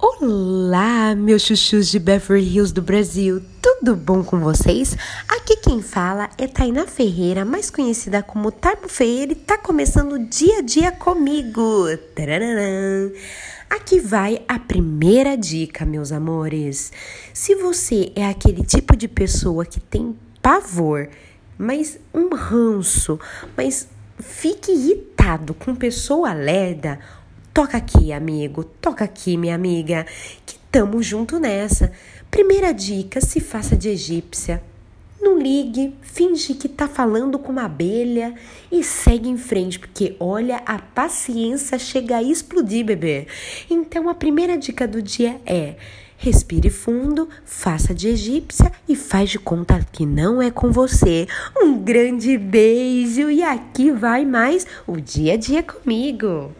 Olá, meus chuchus de Beverly Hills do Brasil, tudo bom com vocês? Aqui quem fala é Taina Ferreira, mais conhecida como Tarbo Ferreira, e tá começando o dia a dia comigo. Aqui vai a primeira dica, meus amores. Se você é aquele tipo de pessoa que tem pavor, mas um ranço, mas fique irritado com pessoa lerda, Toca aqui, amigo, toca aqui, minha amiga, que tamo junto nessa. Primeira dica: se faça de egípcia. Não ligue, finge que tá falando com uma abelha e segue em frente, porque olha, a paciência chega a explodir, bebê. Então a primeira dica do dia é: respire fundo, faça de egípcia e faz de conta que não é com você. Um grande beijo e aqui vai mais o dia a dia comigo.